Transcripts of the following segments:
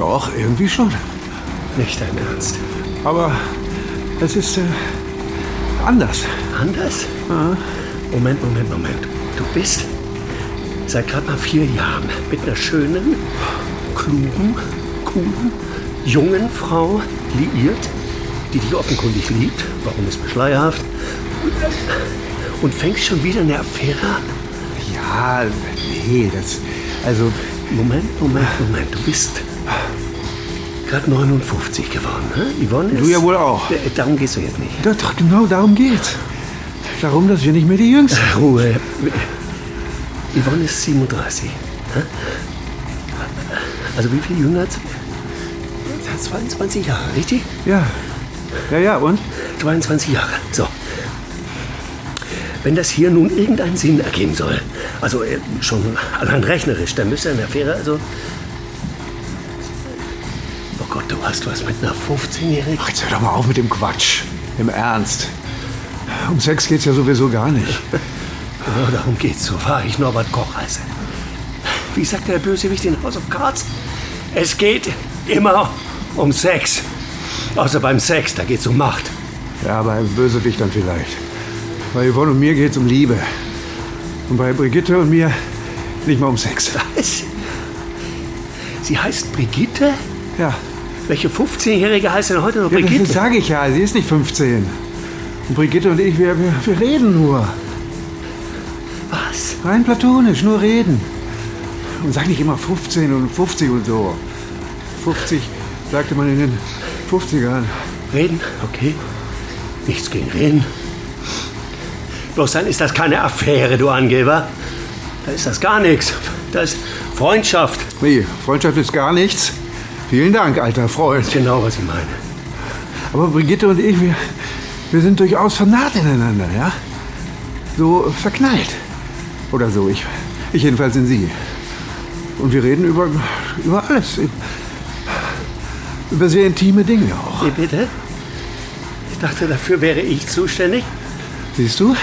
Doch, irgendwie schon. Nicht dein Ernst. Aber es ist äh, anders. Anders? Moment, Moment, Moment. Du bist seit gerade mal vier Jahren mit einer schönen, klugen, coolen, jungen Frau liiert, die dich offenkundig liebt. Warum ist mir schleierhaft? Und fängst schon wieder eine Affäre an? Ja, nee, das. Also, Moment, Moment, Moment. Du bist gerade 59 geworden, ne? Yvonne ist... Du ja wohl auch. Äh, Darum gehst du jetzt nicht. doch, doch, genau darum geht's. Darum, dass wir nicht mehr die Jüngsten sind. Ruhe. Yvonne ist 37. ne? Also wie viel jünger? als- 22 Jahre, richtig? Ja. Ja, ja, und? 22 Jahre. So. Wenn das hier nun irgendeinen Sinn ergeben soll, also äh, schon allein rechnerisch, dann müsste eine Affäre, also. Hast was mit einer 15-Jährigen. Ach, jetzt hör doch mal auf mit dem Quatsch. Im Ernst. Um Sex geht's ja sowieso gar nicht. Genau darum geht's, so wahr ich Norbert Koch heiße. Wie sagt der Bösewicht in House of Cards? Es geht immer um Sex. Außer beim Sex, da geht's um Macht. Ja, bei Bösewicht dann vielleicht. Bei Yvonne und mir geht's um Liebe. Und bei Brigitte und mir nicht mal um Sex. Was? Sie heißt Brigitte? Ja. Welche 15-Jährige heißt denn heute noch ja Brigitte? das sage ich ja. Sie ist nicht 15. Und Brigitte und ich, wir, wir, wir reden nur. Was? Rein platonisch, nur reden. Und sag nicht immer 15 und 50 und so. 50 sagte man in den 50ern. Reden? Okay. Nichts gegen Reden. Bloß dann ist das keine Affäre, du Angeber. Da ist das gar nichts. Das ist Freundschaft. Wie, Freundschaft ist gar nichts? Vielen Dank, alter Freund. Genau, was ich meine. Aber Brigitte und ich, wir, wir sind durchaus vernarrt ineinander, ja? So verknallt. Oder so, ich, ich jedenfalls in sie. Und wir reden über, über alles. Über sehr intime Dinge auch. Wie bitte? Ich dachte, dafür wäre ich zuständig. Siehst du?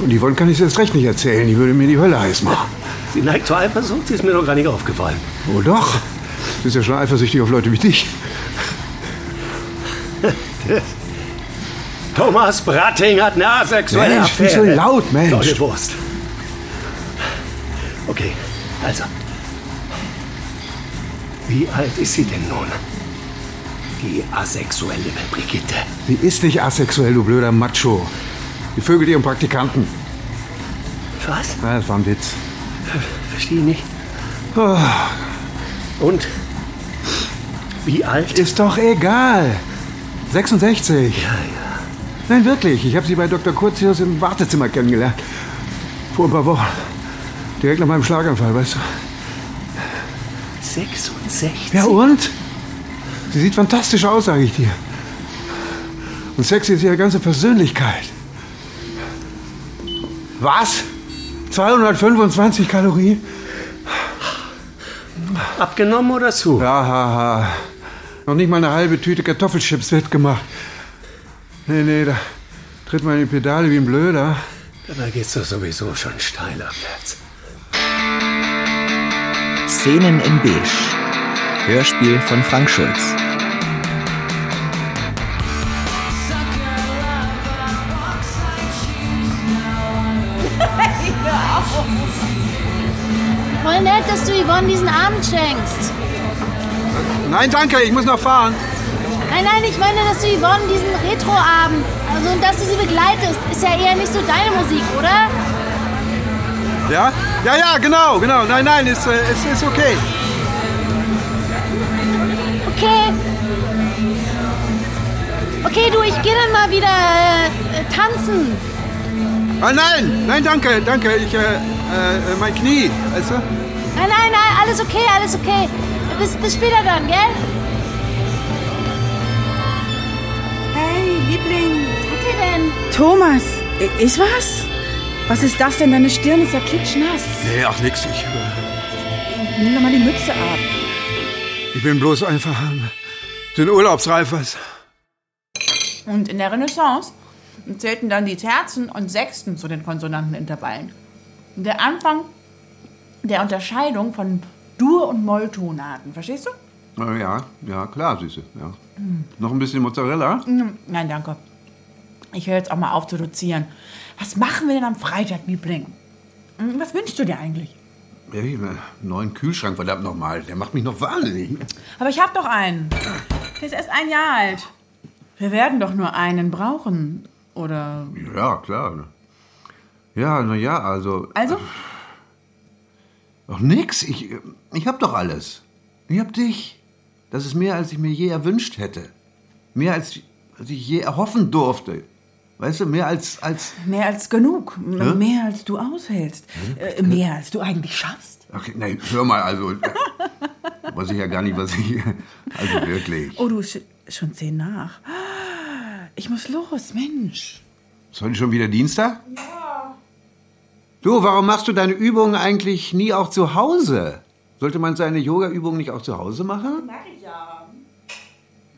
Und Yvonne kann ich erst recht nicht erzählen. Die würde mir die Hölle heiß machen. Sie neigt zur Eifersucht, sie ist mir noch gar nicht aufgefallen. Oh doch. Sie ist ja schon eifersüchtig auf Leute wie dich. Thomas Bratting hat eine asexuelle Mensch, nicht Affäre. so laut, Mensch. Wurst. Okay, also. Wie alt ist sie denn nun? Die asexuelle Brigitte. Sie ist nicht asexuell, du blöder Macho. Die vögelt ihren Praktikanten. Was? Ja, das war ein Witz. Verstehe nicht. Oh, Und? Wie alt? ist doch egal. 66. Ja, ja. Nein, wirklich. Ich habe sie bei Dr. Kurzius im Wartezimmer kennengelernt. Vor ein paar Wochen. Direkt nach meinem Schlaganfall, weißt du. 66? Ja, und? Sie sieht fantastisch aus, sage ich dir. Und sexy ist ihre ganze Persönlichkeit. Was? 225 Kalorien? Abgenommen oder zu? Ja, ha, ha. Noch nicht mal eine halbe Tüte Kartoffelchips wird gemacht. Nee, nee, da tritt man in die Pedale wie ein Blöder. Da geht's doch sowieso schon steil abwärts. Szenen in Beige. Hörspiel von Frank Schulz. Voll nett, dass du Yvonne diesen Abend schenkst. Nein, danke, ich muss noch fahren. Nein, nein, ich meine, dass du Yvonne diesen Retroabend, also und dass du sie begleitest, ist ja eher nicht so deine Musik, oder? Ja? Ja, ja, genau, genau. Nein, nein, ist, äh, ist, ist okay. Okay. Okay, du, ich gehe dann mal wieder äh, tanzen. Ah, nein, nein, danke, danke. Ich, äh, äh, mein Knie, weißt du? Nein, nein, nein, alles okay, alles okay. Bis, bis später dann, gell? Hey, Liebling. Was hat ihr denn? Thomas, ist was? Was ist das denn? Deine Stirn ist ja klitschnass. Nee, ach nix, ich, äh, Nimm doch mal die Mütze ab. ich bin bloß einfach ähm, den Urlaubsreif, was? Und in der Renaissance zählten dann die Terzen und Sechsten zu den Konsonantenintervallen. Der Anfang der Unterscheidung von Dur- und Molltonarten, verstehst du? Na ja, ja, klar, Süße. Ja. Noch ein bisschen Mozzarella? Nein, danke. Ich höre jetzt auch mal auf zu dozieren. Was machen wir denn am Freitag, Liebling? Hm, Was wünschst du dir eigentlich? Ja, einen neuen Kühlschrank, verdammt nochmal. Der macht mich noch wahnsinnig. Aber ich habe doch einen. Der ist erst ein Jahr alt. Wir werden doch nur einen brauchen. Oder. Ja, klar. Ja, na ja, also. Also? Doch nix. Ich, ich hab doch alles. Ich hab dich. Das ist mehr, als ich mir je erwünscht hätte. Mehr, als, als ich je erhoffen durfte. Weißt du, mehr als. als Mehr als genug. Hä? Mehr als du aushältst. Äh, mehr als du eigentlich schaffst. okay, nein, hör mal, also. weiß ich ja gar nicht, was ich. Also wirklich. Oh, du sch schon zehn nach. Ich muss los, Mensch. Ist heute schon wieder Dienstag? Ja. Du, warum machst du deine Übungen eigentlich nie auch zu Hause? Sollte man seine Yoga-Übungen nicht auch zu Hause machen? Mach ich ja.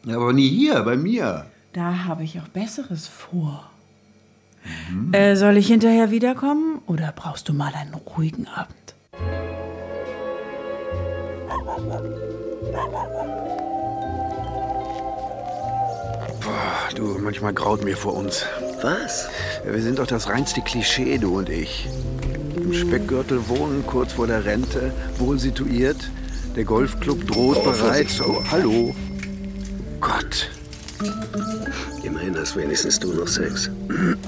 Ja, aber nie hier, bei mir. Da habe ich auch Besseres vor. Äh, soll ich hinterher wiederkommen oder brauchst du mal einen ruhigen Abend? Boah, du, manchmal graut mir vor uns. Was? Wir sind doch das reinste Klischee, du und ich. Im Speckgürtel wohnen, kurz vor der Rente, wohl situiert. Der Golfclub droht bereits. Oh, hallo. Gott. Immerhin hast wenigstens du noch Sex.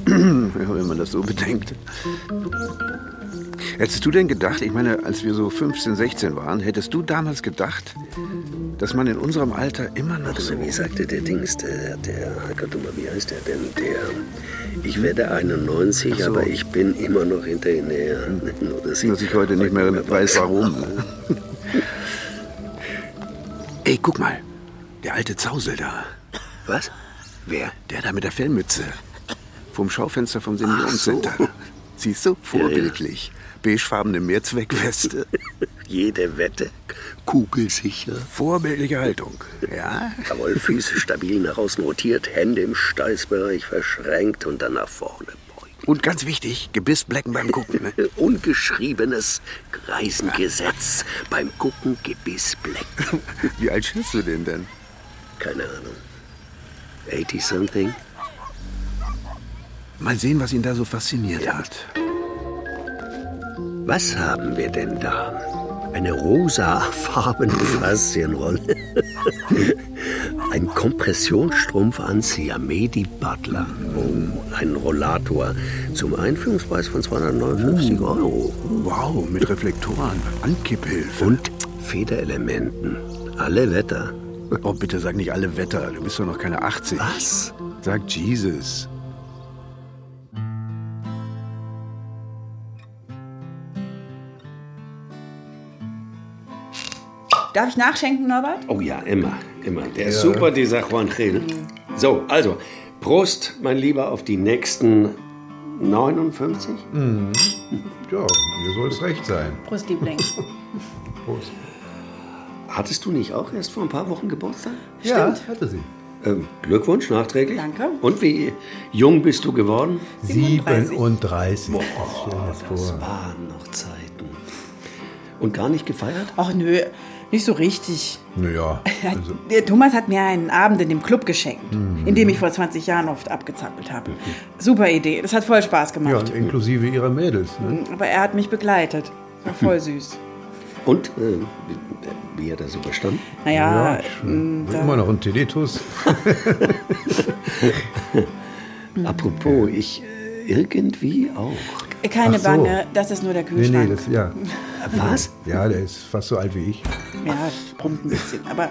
Ja, wenn man das so bedenkt. Hättest du denn gedacht, ich meine, als wir so 15, 16 waren, hättest du damals gedacht, dass man in unserem Alter immer noch Warte so... wie sagte der Dings, der, der, Gott, wie heißt der denn? Der, ich werde 91, Ach so. aber ich bin immer noch hinterher. Nur, dass Dass ich heute nicht mehr weiß, warum. Ey, guck mal. Der alte Zausel da. Was? Wer? Der da mit der Fellmütze. Vom Schaufenster vom Seniorencenter. Siehst du? Vorbildlich. Beigefarbene Mehrzweckweste. Jede Wette. Kugelsicher. Vorbildliche Haltung. Ja? Jawohl, Füße stabil nach außen rotiert, Hände im Steißbereich verschränkt und dann nach vorne beugen. Und ganz wichtig, Gebissblecken beim Gucken. Ne? Ungeschriebenes Greisengesetz. Beim Gucken Gebissblecken. Wie alt schätzt du den denn? Keine Ahnung. 80 something? Mal sehen, was ihn da so fasziniert hat. Was haben wir denn da? Eine rosafarbene Faszienrolle. Ein Kompressionsstrumpf an Siamedi Butler. Oh, ein Rollator zum Einführungspreis von 259 Euro. Wow, mit Reflektoren, Ankipphilfe. Und Federelementen. Alle Wetter. Oh, bitte sag nicht alle Wetter. Du bist doch noch keine 80. Was? Sag Jesus. Darf ich nachschenken, Norbert? Oh ja, immer, immer. Der ist super, dieser Juan Gil. So, also, Prost, mein Lieber, auf die nächsten 59. Ja, mir soll es recht sein. Prost, Liebling. Prost. Hattest du nicht auch erst vor ein paar Wochen Geburtstag? Ja, hatte sie. Ähm, Glückwunsch nachträglich. Danke. Und wie jung bist du geworden? 37. Boah, Stell dir das das vor. waren noch Zeiten. Und gar nicht gefeiert? Ach nö, nicht so richtig. Naja, also, Der Thomas hat mir einen Abend in dem Club geschenkt, in dem ich vor 20 Jahren oft abgezappelt habe. Super Idee, das hat voll Spaß ja, gemacht. und inklusive ihrer Mädels. Ne? Aber er hat mich begleitet. War voll süß. Und äh, wie, hat er so überstanden? Naja, ich bin da- immer noch ein Tinnitus. Apropos, ich äh, irgendwie auch. Keine so. Bange, das ist nur der Nee, Kühlschrank. nee, das, ja. Was? Ja, der ist fast so alt wie ich. Ja, brummt ein bisschen. Aber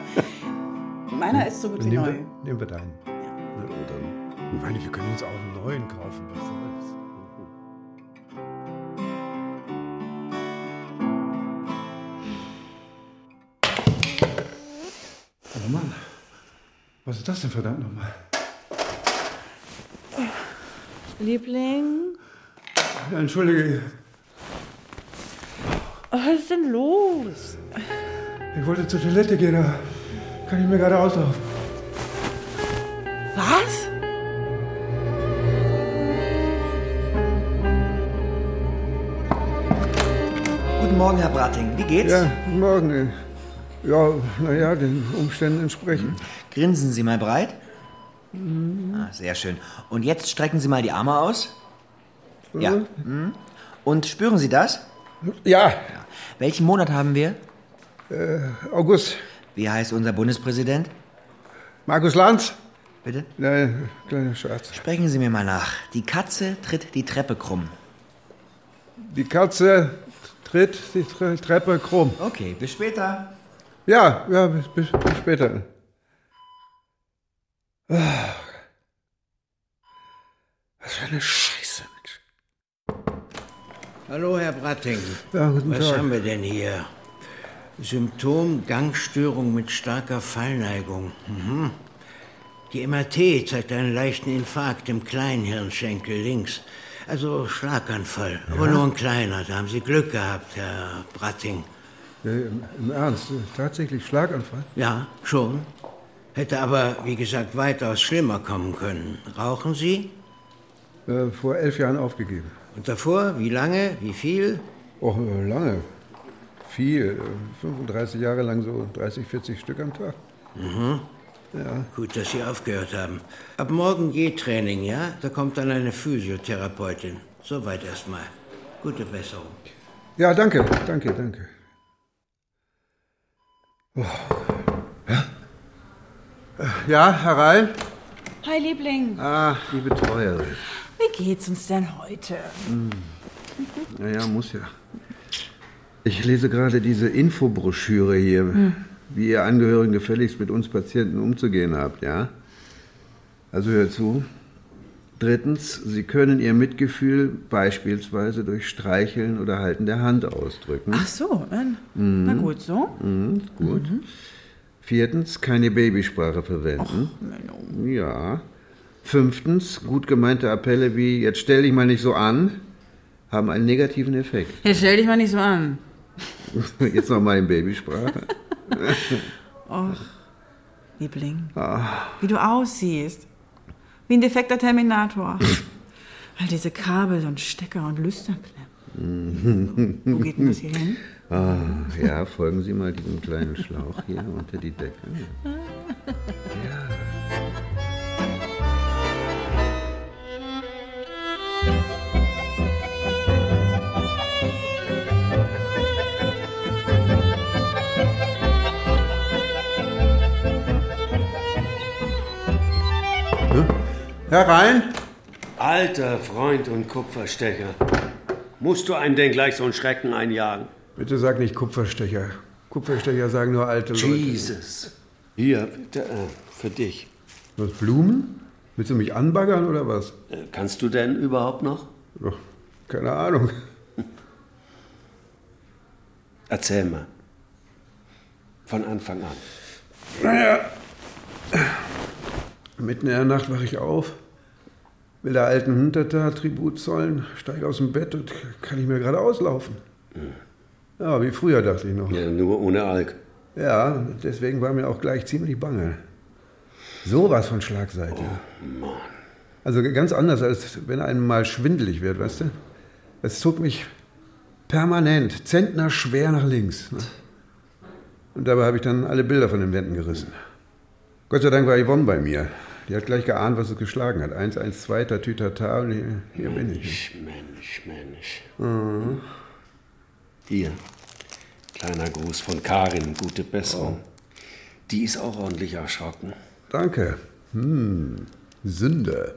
meiner ist so gut wie Nehmen neu. wir, nehmen wir deinen. Ich meine, wir können uns auch einen neuen kaufen. Was soll's? Oh Mann. Was ist das denn verdammt nochmal? Liebling, Entschuldige, was ist denn los? ich wollte zur Toilette gehen, aber kann ich mir gerade auslaufen. Was? Guten Morgen, Herr Brating. Wie geht's? Ja, guten Morgen. Ja, naja, den Umständen entsprechend. Grinsen Sie mal breit. Ah, sehr schön. Und jetzt strecken Sie mal die Arme aus. Ja. Mhm. Und spüren Sie das? Ja, Welchen Monat haben wir? August. Wie heißt unser Bundespräsident? Markus Lanz? Bitte? Nein, kleiner Scherz. Sprechen Sie mir mal nach. Die Katze tritt die Treppe krumm. Die Katze tritt die Tre Treppe krumm. Okay, bis später. Ja, ja, bis, bis, bis später. Ah. Was für eine Scheiße. Hallo, Herr Bratting. Ja, guten Was Tag. haben wir denn hier? Symptom Gangstörung mit starker Fallneigung. Mhm. Die MRT zeigt einen leichten Infarkt im Kleinhirnschenkel links. Also Schlaganfall, aber nur ein kleiner. Da haben Sie Glück gehabt, Herr Bratting. Ja, im, Ernst, tatsächlich Schlaganfall? Ja, schon. Hätte aber, wie gesagt, weitaus schlimmer kommen können. Rauchen Sie? Äh, vor elf Jahren aufgegeben. Und davor, wie lange, wie viel? Oh, äh, lange. Viel. äh, 35 Jahre lang so 30, 40 Stück am Tag. Gut, dass Sie aufgehört haben. Ab morgen G-Training, ja? Da kommt dann eine Physiotherapeutin. Soweit erstmal. Gute Besserung. Ja, danke, danke, danke. Oh. Ja? Äh, Ja, herein? Hi, Liebling. Ah, die Betreuerin. Wie geht's uns denn heute? Naja, muss ja. Ich lese gerade diese Infobroschüre hier, wie ihr Angehörigen gefälligst mit uns Patienten umzugehen habt, ja? Also hört zu. Drittens, Sie können Ihr Mitgefühl beispielsweise durch Streicheln oder Halten der Hand ausdrücken. Ach so, dann, na gut, so. Mhm, gut. Viertens, keine Babysprache verwenden. Ja. Fünftens, gut gemeinte Appelle wie jetzt stell dich mal nicht so an, haben einen negativen Effekt. Jetzt stell dich mal nicht so an. Jetzt noch mal in Babysprache. Liebling, wie du aussiehst. Wie ein defekter Terminator. All diese Kabel und Stecker und Lüsterklemmen. Wo geht denn das hier hin? Ah, ja, folgen Sie mal diesem kleinen Schlauch hier unter die Decke. Ja. Herein! Alter Freund und Kupferstecher. Musst du einem denn gleich so einen Schrecken einjagen? Bitte sag nicht Kupferstecher. Kupferstecher sagen nur alte Leute. Jesus. Hier, bitte, äh, für dich. Was, Blumen? Willst du mich anbaggern oder was? Äh, kannst du denn überhaupt noch? Ach, keine Ahnung. Erzähl mal. Von Anfang an. Naja, mitten in der Nacht wache ich auf, will der alten Hinterter Tribut zollen, steige aus dem Bett und kann nicht mehr gerade auslaufen. Ja, wie früher dachte ich noch. Ja, nur ohne Alk. Ja, deswegen war mir auch gleich ziemlich bange. Sowas von Schlagseite. Also ganz anders, als wenn einem mal schwindelig wird, weißt du? Es zog mich permanent, Zentner schwer nach links. Ne? Und dabei habe ich dann alle Bilder von den Wänden gerissen. Gott sei Dank war Yvonne bei mir. Die hat gleich geahnt, was es geschlagen hat. Eins, eins, zwei, tatütata und hier, hier bin ich. Mensch, Mensch, Mensch. Hier. Kleiner Gruß von Karin, gute Besserung. Die ist auch ordentlich erschrocken. Danke. Hm, Sünde.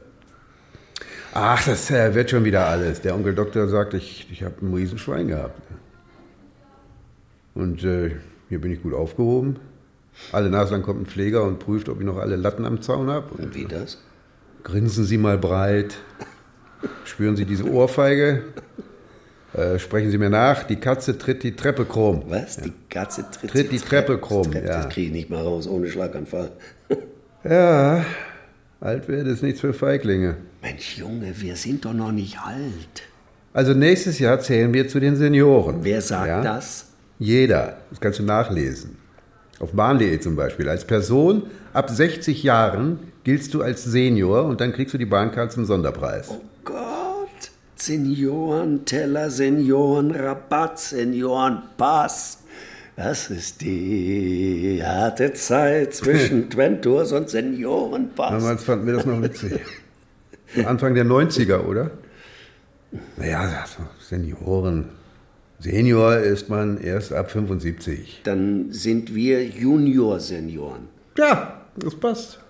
Ach, das äh, wird schon wieder alles. Der Onkel Doktor sagt, ich, ich habe ein Riesenschwein gehabt. Und äh, hier bin ich gut aufgehoben. Alle Nase lang kommt ein Pfleger und prüft, ob ich noch alle Latten am Zaun habe. Und wie das? Grinsen Sie mal breit. Spüren Sie diese Ohrfeige. Äh, sprechen Sie mir nach. Die Katze tritt die Treppe krumm. Was? Die Katze tritt, Tritt die Treppe krumm, ja. Das kriege ich nicht mal raus ohne Schlaganfall. Ja, alt wird ist nichts für Feiglinge. Mensch, Junge, wir sind doch noch nicht alt. Also nächstes Jahr zählen wir zu den Senioren. Wer sagt Ja? das? Jeder. Das kannst du nachlesen. Auf bahn.de zum Beispiel. Als Person ab 60 Jahren giltst du als Senior und dann kriegst du die Bahncard zum Sonderpreis. Gott, Seniorenteller, Seniorenrabatt, Seniorenpass. Das ist die harte Zeit zwischen Twenturs und Seniorenpass. Damals fanden wir das noch witzig. Anfang der 90er, oder? Naja, also Senioren. Senior ist man erst ab 75. Dann sind wir Junior-Senioren. Ja, das passt.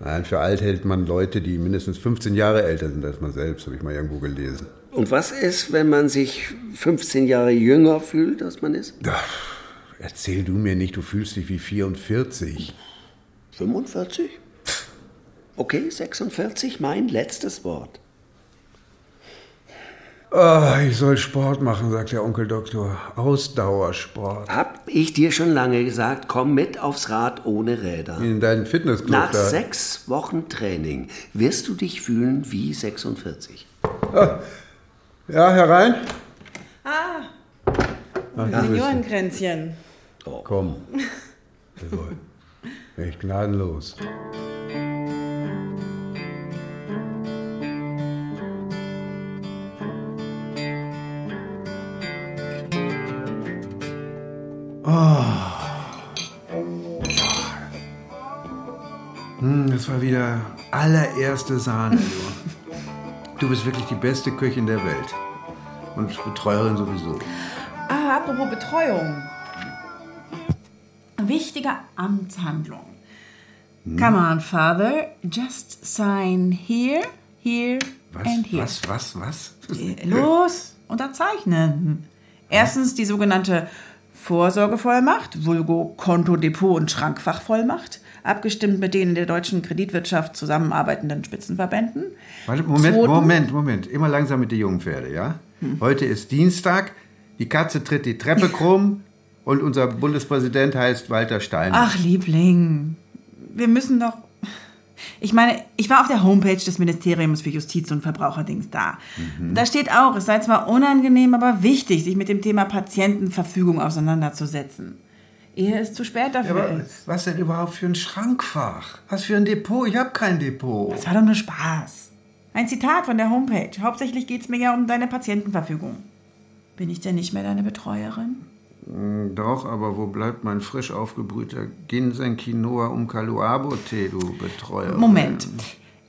Nein, für alt hält man Leute, die mindestens 15 Jahre älter sind als man selbst, habe ich mal irgendwo gelesen. Und was ist, wenn man sich 15 Jahre jünger fühlt, als man ist? Ach, erzähl du mir nicht, du fühlst dich wie 44. 45? Okay, 46, mein letztes Wort. Oh, ich soll Sport machen, sagt der Onkel Doktor. Ausdauersport. Hab ich dir schon lange gesagt, komm mit aufs Rad ohne Räder. In deinen Fitnessclub Nach da. sechs Wochen Training wirst du dich fühlen wie 46. Ja, herein? Ah, Ach, Seniorenkränzchen. Komm. Jawohl. Echt gnadenlos. Oh. Hm, das war wieder allererste Sahne. du. Bist wirklich die beste Köchin der Welt. Und Betreuerin sowieso. Ah, apropos Betreuung. Wichtige Amtshandlung. Come on, Father. Just sign here, here Was, and here. was, was, was? Los, unterzeichnen. Erstens die sogenannte Vorsorgevollmacht, vulgo Konto, Depot und Schrankfachvollmacht, abgestimmt mit den in der deutschen Kreditwirtschaft zusammenarbeitenden Spitzenverbänden. Warte, Moment, Zweitens- Moment, Moment. Immer langsam mit den jungen Pferde, ja? Heute ist Dienstag, die Katze tritt die Treppe krumm und unser Bundespräsident heißt Walter Stein. Ach, Liebling, wir müssen doch. Ich meine, ich war auf der Homepage des Ministeriums für Justiz und Verbraucherdings da. Da steht auch, es sei zwar unangenehm, aber wichtig, sich mit dem Thema Patientenverfügung auseinanderzusetzen. Ehe es zu spät dafür Aber ist. was denn überhaupt für ein Schrankfach? Was für ein Depot? Ich habe kein Depot. Das war doch nur Spaß. Ein Zitat von der Homepage. Hauptsächlich geht es mir ja um deine Patientenverfügung. Bin ich denn nicht mehr deine Betreuerin? Doch, aber wo bleibt mein frisch aufgebrühter Ginseng Quinoa Umkaluabo Tee, du Betreuer? Moment.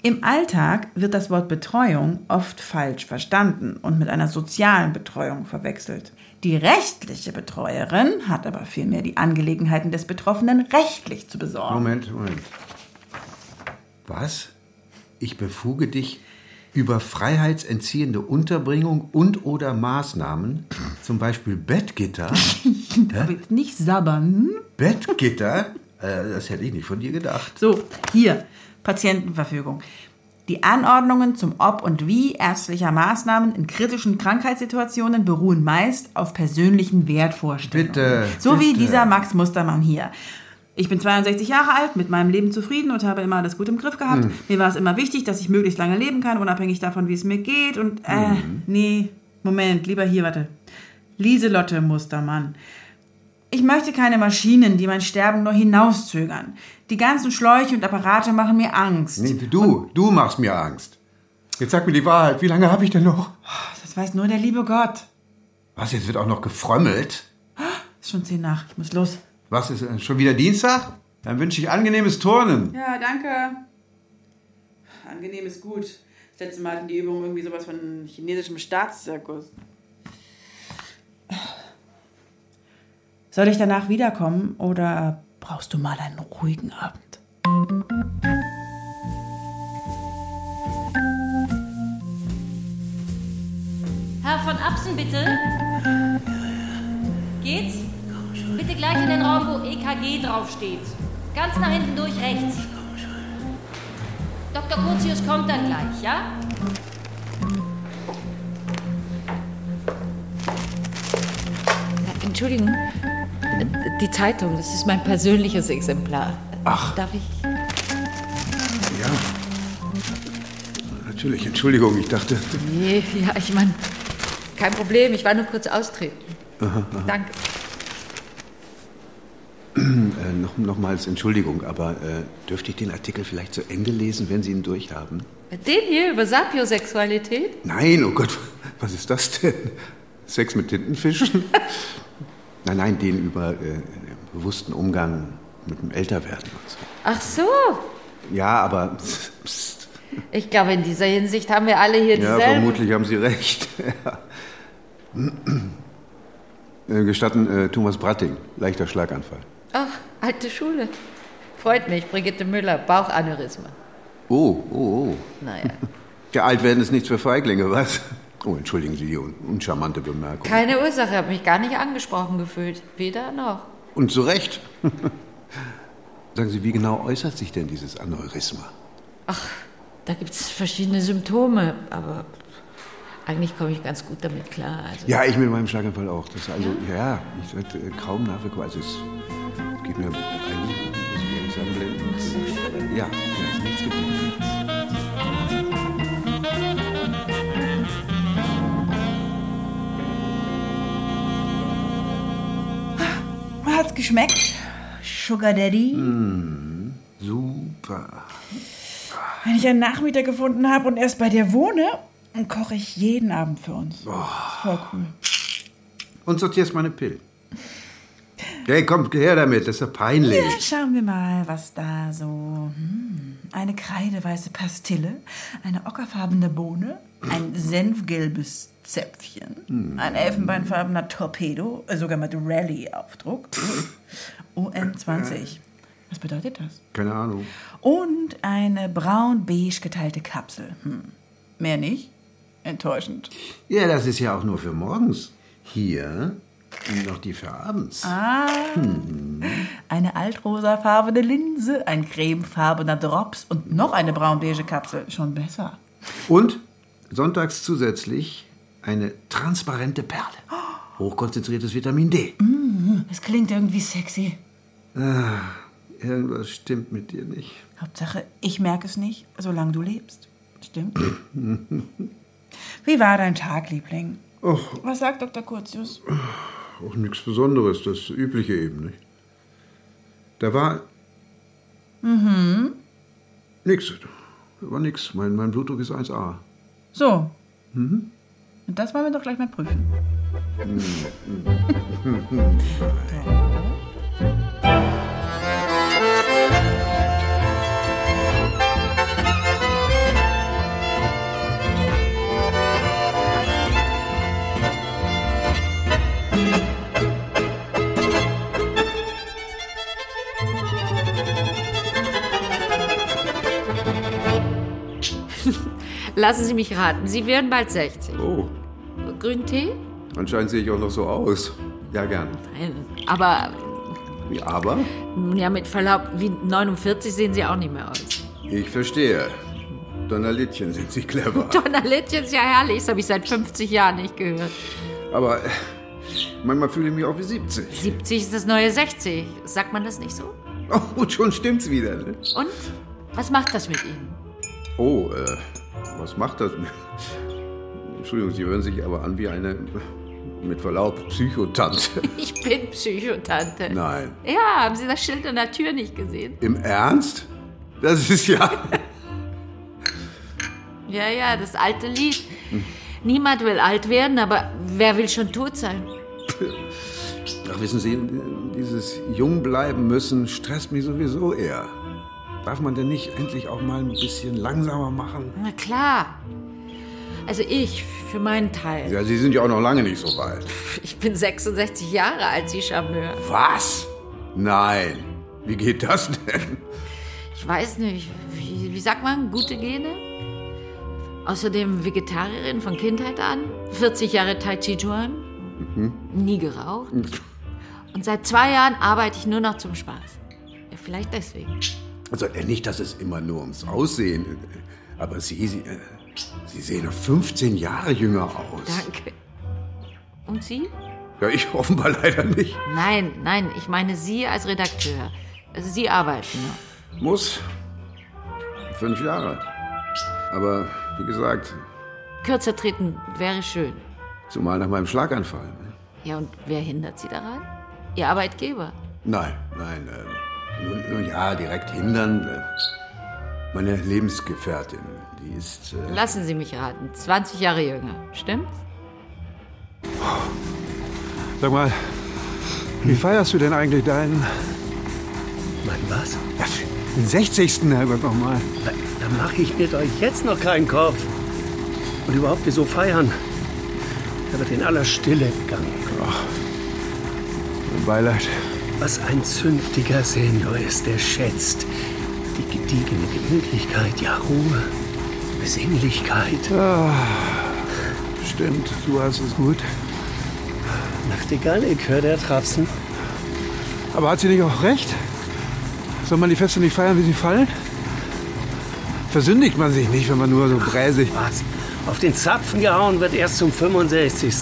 Im Alltag wird das Wort Betreuung oft falsch verstanden und mit einer sozialen Betreuung verwechselt. Die rechtliche Betreuerin hat aber vielmehr die Angelegenheiten des Betroffenen rechtlich zu besorgen. Moment, Moment. Was? Ich befuge dich über freiheitsentziehende Unterbringung und oder Maßnahmen, zum Beispiel Bettgitter. Aber jetzt nicht sabbern. Bettgitter? Äh, das hätte ich nicht von dir gedacht. So, hier, Patientenverfügung. Die Anordnungen zum Ob und Wie ärztlicher Maßnahmen in kritischen Krankheitssituationen beruhen meist auf persönlichen Wertvorstellungen. Bitte, So wie bitte. dieser Max Mustermann hier. Ich bin 62 Jahre alt, mit meinem Leben zufrieden und habe immer alles gut im Griff gehabt. Hm. Mir war es immer wichtig, dass ich möglichst lange leben kann, unabhängig davon, wie es mir geht. Und, äh, Hm. nee, Moment, lieber hier, warte. Lieselotte Mustermann. Ich möchte keine Maschinen, die mein Sterben nur hinauszögern. Die ganzen Schläuche und Apparate machen mir Angst. Nee, du, du machst mir Angst. Jetzt sag mir die Wahrheit. Wie lange habe ich denn noch? Das weiß nur der liebe Gott. Was, jetzt wird auch noch gefrömmelt? Ist schon zehn nach, ich muss los. Was, ist äh, schon wieder Dienstag? Dann wünsche ich angenehmes Turnen. Ja, danke. Angenehm ist gut. Das letzte Mal hatten die Übungen irgendwie sowas von chinesischem Staatszirkus. Soll ich danach wiederkommen oder brauchst du mal einen ruhigen Abend? Herr von Absen, bitte. Geht's? Bitte gleich in den Raum, wo EKG draufsteht. Ganz nach hinten durch rechts. Dr. Curtius kommt dann gleich, ja? Entschuldigung, die Zeitung, das ist mein persönliches Exemplar. Ach. Darf ich? Ja. Natürlich, Entschuldigung, ich dachte. Nee, ja, ich meine, kein Problem, ich war nur kurz austreten. Aha, aha. Danke. Äh, noch, nochmals Entschuldigung, aber äh, dürfte ich den Artikel vielleicht zu Ende lesen, wenn Sie ihn durchhaben? Den hier über Sapiosexualität? Nein, oh Gott, was ist das denn? Sex mit Tintenfischen? Nein, nein, den über äh, bewussten Umgang mit dem Älterwerden und so. Ach so. Ja, aber pst, Ich glaube, in dieser Hinsicht haben wir alle hier ja, dieselben. vermutlich haben Sie recht. Ja. Äh, Gestatten, äh, Thomas Bratting, leichter Schlaganfall. Ach, alte Schule. Freut mich, Brigitte Müller, Bauchaneurysma. Oh, oh, oh. Naja. Ja, alt werden ist nichts für Feiglinge, was? Oh, entschuldigen Sie die un uncharmante Bemerkung. Keine Ursache, habe mich gar nicht angesprochen gefühlt. Weder noch. Und zu Recht. Sagen Sie, wie genau äußert sich denn dieses Aneurysma? Da gibt es verschiedene Symptome, aber eigentlich komme ich ganz gut damit klar. Also, Ja, ich mit meinem Schlaganfall auch. Das also, ja, ich werde äh, kaum nachbekommen. Also, es, geht mir eigentlich, muss ich ehrlich sagen, blendend. Ja, ja, ist nichts geblieben. Hat's geschmeckt? Sugar Daddy? Super. Wenn ich einen Nachmieter gefunden habe und erst bei dir wohne, dann koche ich jeden Abend für uns. Voll cool. Und sortierst meine Pillen. Hey, komm, her damit, das ist ja peinlich. Ja, schauen wir mal, was da so. Hm. Eine kreideweiße Pastille, eine ockerfarbene Bohne, ein senfgelbes Zäpfchen, ein elfenbeinfarbener Torpedo, äh, sogar mit Rallye-Aufdruck. OM20. Was bedeutet das? Keine Ahnung. Und eine braun-beige geteilte Kapsel. Hm. Mehr nicht? Enttäuschend. Ja, das ist ja auch nur für morgens. Hier noch die für abends. Ah. Eine altrosafarbene Linse, ein cremefarbener Drops und noch eine braun-beige Kapsel. Schon besser. Und sonntags zusätzlich eine transparente Perle. Hochkonzentriertes Vitamin D. Das klingt irgendwie sexy. Irgendwas stimmt mit dir nicht. Hauptsache, ich merke es nicht, solange du lebst. Stimmt? Wie war dein Tag, Liebling? Och, Was sagt Dr. Kurzius? Auch nichts Besonderes, das Übliche eben, nicht? Da war. Mhm. Nix. Da war nix. Mein, mein Blutdruck ist 1A. So. Und das wollen wir doch gleich mal prüfen. Lassen Sie mich raten, Sie werden bald 60. Oh, Grünen Tee? anscheinend sehe ich auch noch so aus. Ja, gerne. Nein, aber Wie, aber? ja, mit Verlaub, wie 49 sehen Sie auch nicht mehr aus. Ich verstehe. Donnerlittchen sind Sie clever. Donnerlittchen ist ja herrlich, das habe ich seit 50 Jahren nicht gehört. Aber äh, manchmal fühle ich mich auch wie 70. 70 ist das neue 60. Sagt man das nicht so? Oh, und schon stimmt's wieder, ne? Und? Was macht das mit Ihnen? Oh, äh, was macht das? Entschuldigung, Sie hören sich aber an wie eine, mit Verlaub, Psychotante. Ich bin Psychotante. Nein. Ja, haben Sie das Schild an der Tür nicht gesehen? Im Ernst? Das ist ja. Ja, ja, das alte Lied. Niemand will alt werden, aber wer will schon tot sein? Ach, wissen Sie, dieses jung bleiben müssen stresst mich sowieso eher. Darf man denn nicht endlich auch mal ein bisschen langsamer machen? Na klar. Also ich, für meinen Teil. Ja, Sie sind ja auch noch lange nicht so weit. Ich bin 66 Jahre alt, Sie Charmeur. Was? Nein. Wie geht das denn? Ich weiß nicht, wie, wie sagt man, gute Gene? Außerdem Vegetarierin von Kindheit an, 40 Jahre Tai Chi Chuan, nie geraucht. Und seit zwei Jahren arbeite ich nur noch zum Spaß. Ja, vielleicht deswegen. Also nicht, dass es immer nur ums Aussehen, aber Sie, Sie, äh, Sie sehen noch 15 Jahre jünger aus. Danke. Und Sie? Ja, ich offenbar leider nicht. Nein, nein, ich meine Sie als Redakteur. Also Sie arbeiten noch. Muss. Fünf Jahre. Aber wie gesagt, Kürzer treten wäre schön. zumal nach meinem Schlaganfall. ne? Ja, und wer hindert Sie daran? Ihr Arbeitgeber. Nein, nein. Äh, nun ja, direkt hindern. Äh, meine Lebensgefährtin, die ist. Äh, Lassen Sie mich raten, 20 Jahre jünger. Stimmt's? Sag mal, Wie feierst du denn eigentlich deinen Mein was? ja, den 60. Herbert nochmal? Da, da mache ich mir doch jetzt noch keinen Kopf. Und überhaupt, wieso feiern? Er wird in aller Stille gegangen. Mein Beileid. Was ein zünftiger Senior ist, der schätzt die gediegene Gemütlichkeit, ja Ruhe, Besinnlichkeit. Stimmt, du hast es gut. Nachtigall, ich höre der Trapsen. Aber hat sie nicht auch recht? Soll man die Feste nicht feiern, wie sie fallen? Versündigt man sich nicht, wenn man nur so bräsig... Was? Auf den Zapfen gehauen wird erst zum 65.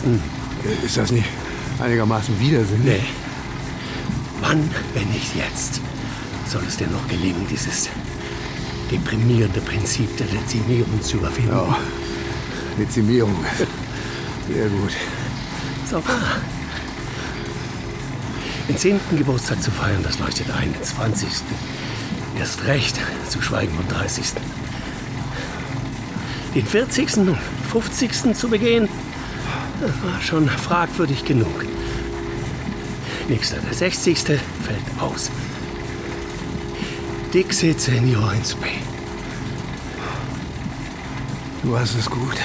Ist das nicht einigermaßen widersinnig? Nee. Wann, wenn nicht jetzt, soll es dir noch gelingen, dieses deprimierende Prinzip der Dezimierung zu überwinden? Ja. Dezimierung. Sehr gut. So wahr. Den 10. Geburtstag zu feiern, das leuchtet ein. Den 20. Erst recht, zu schweigen vom 30. Den 40. und 50. zu begehen, das war schon fragwürdig genug. Nächster, der 60. fällt aus. Dixit Senior ins Bay. Du hast es gut.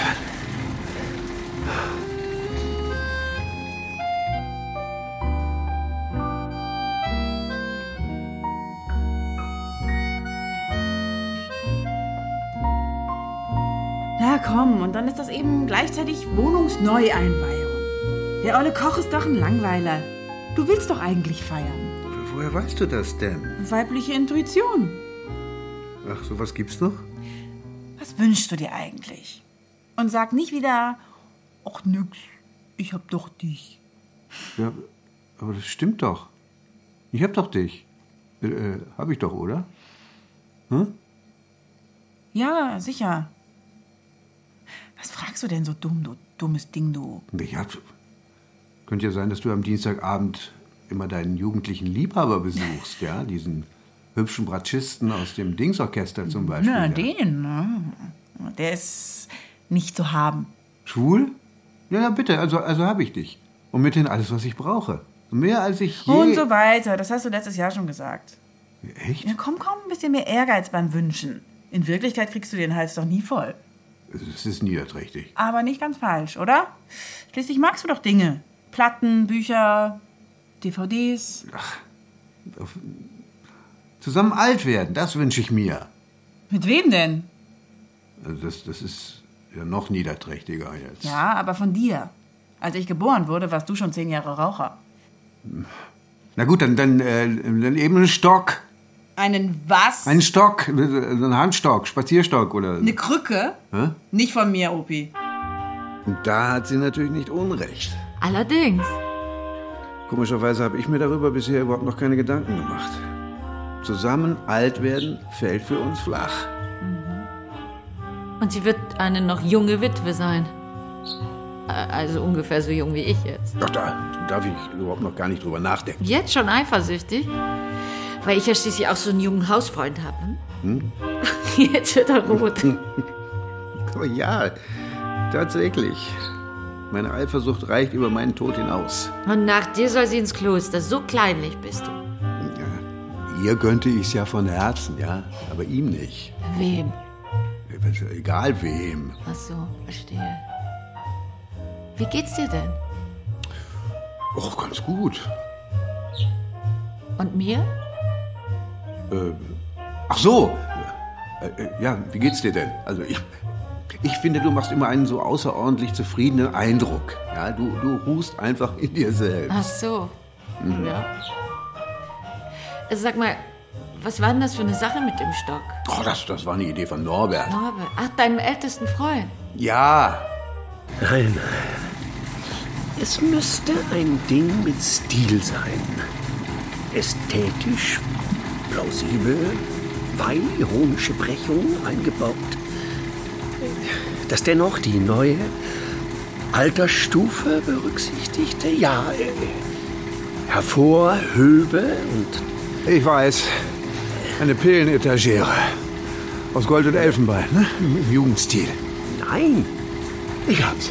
Na komm, und dann ist das eben gleichzeitig Wohnungsneueinweihung. Der olle Koch ist doch ein Langweiler. Du willst doch eigentlich feiern. Woher weißt du das denn? Weibliche Intuition. Ach, sowas gibt's noch? Was wünschst du dir eigentlich? Und sag nicht wieder, ach nix, ich hab doch dich. Ja, aber das stimmt doch. Ich hab doch dich. Äh, äh, hab ich doch, oder? Hm? Ja, sicher. Was fragst du denn so dumm, du dummes Ding, du? Ja, könnte ja sein, dass du am Dienstagabend immer deinen jugendlichen Liebhaber besuchst, ja? Diesen hübschen Bratschisten aus dem Dingsorchester zum Beispiel. Na, ja. den, ne? Der ist nicht zu haben. Schwul? Ja, ja, bitte, also, also habe ich dich. Und mithin alles, was ich brauche. Mehr als ich je... Und so weiter. Das hast du letztes Jahr schon gesagt. Echt? Ja, komm, komm, ein bisschen mehr Ehrgeiz beim Wünschen. In Wirklichkeit kriegst du den Hals doch nie voll. Es ist niederträchtig. Aber nicht ganz falsch, oder? Schließlich magst du doch Dinge. Platten, Bücher, DVDs. Zusammen alt werden, das wünsche ich mir. Mit wem denn? Also das, das ist ja noch niederträchtiger jetzt. Ja, aber von dir. Als ich geboren wurde, warst du schon zehn Jahre Raucher. Na gut, dann, dann, äh, dann eben einen Stock. Einen was? Einen Stock, äh, einen Handstock, Spazierstock oder... Eine Krücke? Hä? Nicht von mir, Opi. Und da hat sie natürlich nicht Unrecht. Allerdings. Komischerweise habe ich mir darüber bisher überhaupt noch keine Gedanken gemacht. Zusammen alt werden fällt für uns flach. Und sie wird eine noch junge Witwe sein. Also ungefähr so jung wie ich jetzt. Doch, da darf ich überhaupt noch gar nicht drüber nachdenken. Jetzt schon eifersüchtig? Weil ich ja schließlich auch so einen jungen Hausfreund habe. Hm? Jetzt wird er rot. Oh ja, tatsächlich. Meine Eifersucht reicht über meinen Tod hinaus. Und nach dir soll sie ins Kloster. So kleinlich bist du. Ihr gönnte ich's ja von Herzen, ja, aber ihm nicht. Wem? Egal wem. Ach so, verstehe. Wie geht's dir denn? Och, ganz gut. Und mir? Äh, ach so. Äh, äh, ja, wie geht's dir denn? Also ich, ich finde, du machst immer einen so außerordentlich zufriedenen Eindruck. Ja, du, du ruhst einfach in dir selbst. Ach so. Ja. Also Sag mal, was war denn das für eine Sache mit dem Stock? Oh, das, das war eine Idee von Norbert. Norbert. Ach, deinem ältesten Freund. Ja, Nein. Es müsste ein Ding mit Stil sein. Ästhetisch, plausibel, weil ironische Brechungen eingebaut. Das dennoch die neue Altersstufe berücksichtigte, ja. äh, Hervorhöbe und ich weiß. Eine Pillenetagere. Aus Gold und Elfenbein, ne? Im Jugendstil. nein, ich hab's.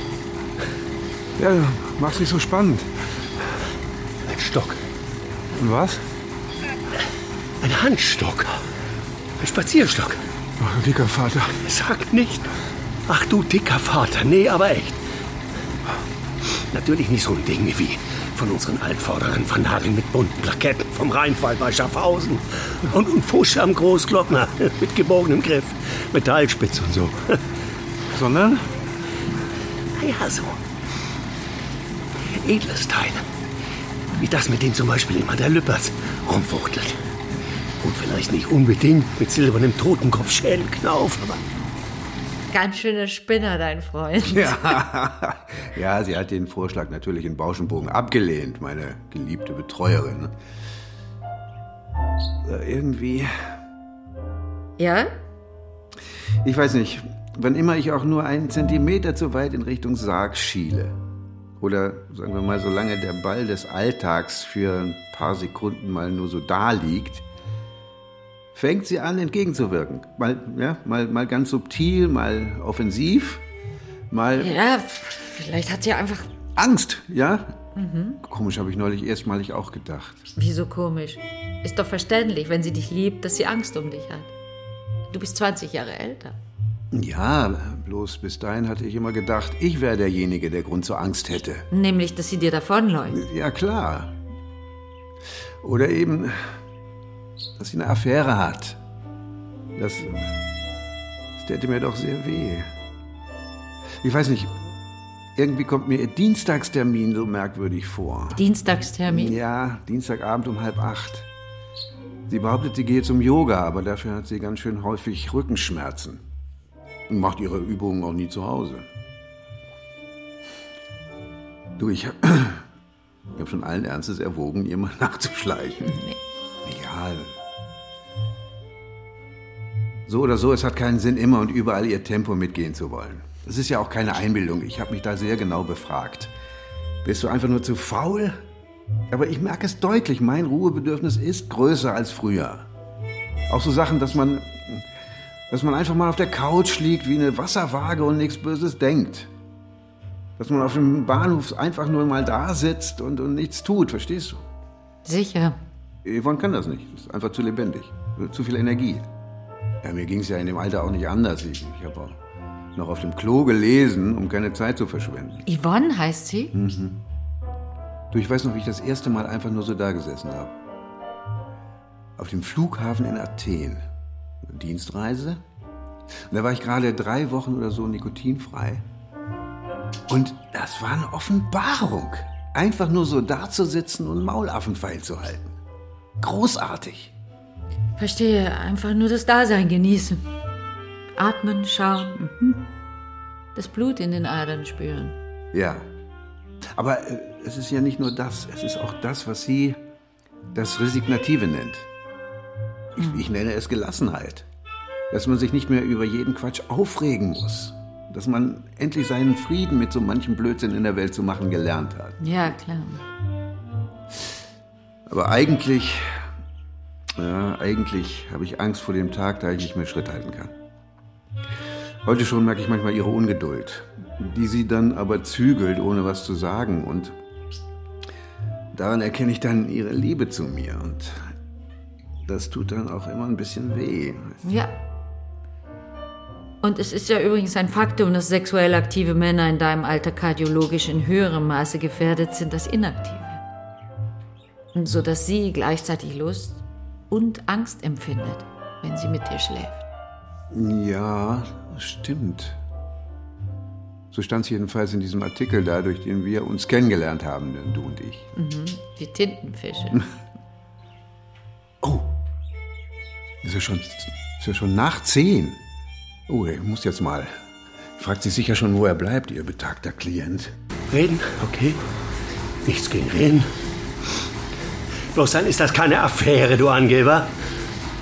Ja, mach's nicht so spannend. Ein Stock. Und was? Ein Handstock. Ein Spazierstock. Ach, dicker Vater. Sag nicht. Ach du dicker Vater. Nee, aber echt. Natürlich nicht so ein Ding wie von unseren Altvorderen vernageln mit bunten Plaketten vom Rheinfall bei Schaffhausen. Und ein Fusch am Großglockner mit gebogenem Griff, Metallspitz und so. Sondern? Naja, so. Edles Teil. Wie das, mit dem zum Beispiel immer der Lüppers rumfuchtelt. Und vielleicht nicht unbedingt mit silbernem Totenkopf-Schädelknauf, aber Ganz schöner Spinner, dein Freund. Ja. ja, sie hat den Vorschlag natürlich in Bauschenbogen abgelehnt, meine geliebte Betreuerin. Äh, Irgendwie. Ja? Ich weiß nicht, wann immer ich auch nur einen Zentimeter zu weit in Richtung Sarg schiele. Oder sagen wir mal, solange der Ball des Alltags für ein paar Sekunden mal nur so da liegt, fängt sie an, entgegenzuwirken. Mal, ja, mal, mal ganz subtil, mal offensiv, mal Ja, vielleicht hat sie einfach. Angst, ja? Mhm. Komisch, habe ich neulich erstmalig auch gedacht. Wieso komisch? Ist doch verständlich, wenn sie dich liebt, dass sie Angst um dich hat. Du bist 20 Jahre älter. Ja, bloß bis dahin hatte ich immer gedacht, ich wäre derjenige, der Grund zur Angst hätte. Nämlich, dass sie dir davonläuft. Ja, klar. Oder eben, dass sie eine Affäre hat. Das, das täte mir doch sehr weh. Ich weiß nicht, irgendwie kommt mir ihr Dienstagstermin so merkwürdig vor. Dienstagstermin? Ja, Dienstagabend um halb acht. Sie behauptet, sie gehe zum Yoga, aber dafür hat sie ganz schön häufig Rückenschmerzen. Und macht ihre Übungen auch nie zu Hause. Du, ich, hab- ich habe schon allen Ernstes erwogen, ihr mal nachzuschleichen. Egal. So oder so, es hat keinen Sinn, immer und überall ihr Tempo mitgehen zu wollen. Das ist ja auch keine Einbildung. Ich habe mich da sehr genau befragt. Bist du einfach nur zu faul? Aber ich merke es deutlich, mein Ruhebedürfnis ist größer als früher. Auch so Sachen, dass man, dass man einfach mal auf der Couch liegt wie eine Wasserwaage und nichts Böses denkt. Dass man auf dem Bahnhof einfach nur mal da sitzt und, und nichts tut, verstehst du? Sicher. Yvonne kann das nicht. Das ist einfach zu lebendig. Zu viel Energie. Ja, mir ging es ja in dem Alter auch nicht anders. Ich, ich habe auch noch auf dem Klo gelesen, um keine Zeit zu verschwenden. Yvonne heißt sie? Mhm. Du, ich weiß noch, wie ich das erste Mal einfach nur so da gesessen habe. Auf dem Flughafen in Athen. Dienstreise. Und da war ich gerade drei Wochen oder so nikotinfrei. Und das war eine Offenbarung. Einfach nur so da zu sitzen und Maulaffenpfeil zu halten. Großartig. Verstehe. Einfach nur das Dasein genießen. Atmen, schauen. Mhm. Das Blut in den Adern spüren. Ja. Aber äh, es ist ja nicht nur das. Es ist auch das, was sie das Resignative nennt. Ich, ich nenne es Gelassenheit. Dass man sich nicht mehr über jeden Quatsch aufregen muss. Dass man endlich seinen Frieden mit so manchem Blödsinn in der Welt zu machen gelernt hat. Ja, klar. Aber eigentlich, ja, eigentlich habe ich Angst vor dem Tag, da ich nicht mehr Schritt halten kann. Heute schon merke ich manchmal ihre Ungeduld, die sie dann aber zügelt, ohne was zu sagen. Und daran erkenne ich dann ihre Liebe zu mir. Und das tut dann auch immer ein bisschen weh. Ja. Und es ist ja übrigens ein Faktum, dass sexuell aktive Männer in deinem Alter kardiologisch in höherem Maße gefährdet sind als inaktive. Und so dass sie gleichzeitig Lust und Angst empfindet, wenn sie mit dir schläft. Ja, stimmt. So stand es jedenfalls in diesem Artikel da, durch den wir uns kennengelernt haben, du und ich. Mhm. Die Tintenfische. Ist ja schon, ist ja schon nach zehn. Oh, ich muss jetzt mal. Fragt sich sicher schon, wo er bleibt, ihr betagter Klient. Reden, okay. Nichts gegen Reden. Bloß dann ist das keine Affäre, du Angeber.